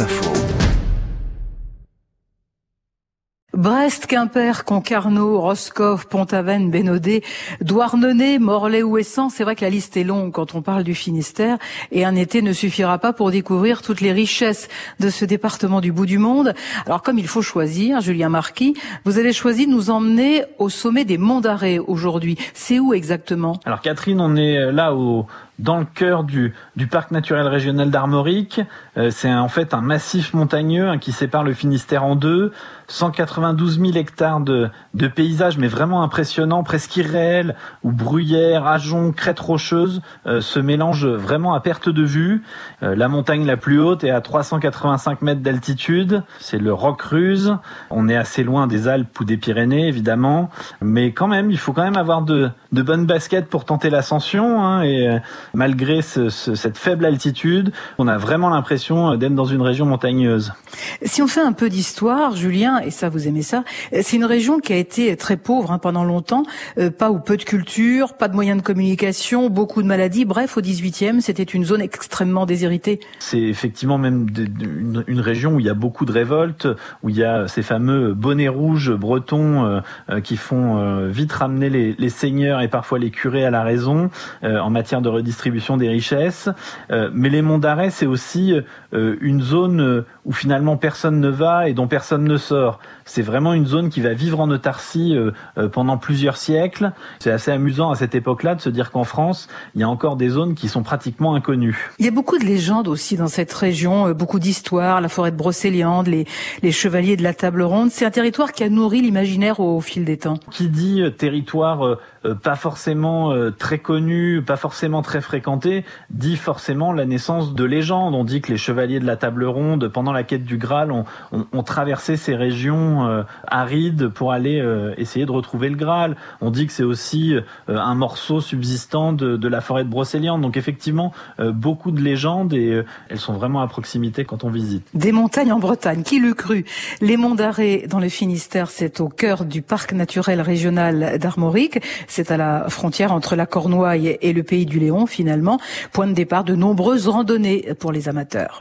Info. Brest, Quimper, Concarneau, Roscoff, Pont-Aven, Bénodet, Douarnenez, Morlaix ou Essan, c'est vrai que la liste est longue quand on parle du Finistère et un été ne suffira pas pour découvrir toutes les richesses de ce département du bout du monde. Alors comme il faut choisir, Julien Marquis, vous avez choisi de nous emmener au sommet des Monts d'Arrée aujourd'hui. C'est où exactement? Alors Catherine, on est là au dans le cœur du, du parc naturel régional d'Armorique. Euh, c'est en fait un massif montagneux hein, qui sépare le Finistère en deux. 192 000 hectares de, de paysages, mais vraiment impressionnants, presque irréels, où bruyères, ajoncs, crêtes rocheuses euh, se mélangent vraiment à perte de vue. Euh, la montagne la plus haute est à 385 mètres d'altitude, c'est le Roc Ruse. On est assez loin des Alpes ou des Pyrénées, évidemment, mais quand même, il faut quand même avoir de, de bonnes baskets pour tenter l'ascension. Hein, et malgré ce, ce, cette faible altitude, on a vraiment l'impression d'être dans une région montagneuse. Si on fait un peu d'histoire, Julien, et ça vous aimez ça, c'est une région qui a été très pauvre hein, pendant longtemps, euh, pas ou peu de culture, pas de moyens de communication, beaucoup de maladies. Bref, au 18e, c'était une zone extrêmement déshéritée. C'est effectivement même une, une, région où il y a beaucoup de révoltes, où il y a ces fameux bonnets rouges bretons euh, euh, qui font euh, vite ramener les, les, seigneurs et parfois les curés à la raison euh, en matière de redistribution des richesses. Euh, mais les monts d'arrêt, c'est aussi une zone où finalement personne ne va et dont personne ne sort. C'est vraiment une zone qui va vivre en autarcie euh, euh, pendant plusieurs siècles. C'est assez amusant à cette époque-là de se dire qu'en France, il y a encore des zones qui sont pratiquement inconnues. Il y a beaucoup de légendes aussi dans cette région, euh, beaucoup d'histoires, la forêt de Brocéliande, les, les chevaliers de la table ronde. C'est un territoire qui a nourri l'imaginaire au, au, fil des temps. Qui dit territoire pas forcément très connu, pas forcément très fréquenté, dit forcément la naissance de légendes. On dit que les chevaliers de la table ronde, pendant la quête du Graal, ont, traversé ces régions euh, arides pour aller euh, essayer de retrouver le Graal. On dit que c'est aussi euh, un morceau subsistant de, de, la forêt de Brocéliande. Donc effectivement, beaucoup de légendes et elles sont vraiment à proximité quand on visite. Des montagnes en Bretagne, qui l'eût cru? Les monts d'Arrée dans le Finistère, c'est au cœur du parc naturel régional d'Armorique. C'est à la frontière entre la Cornouaille et le pays du Léon finalement. Point de départ de nombreuses randonnées pour les amateurs.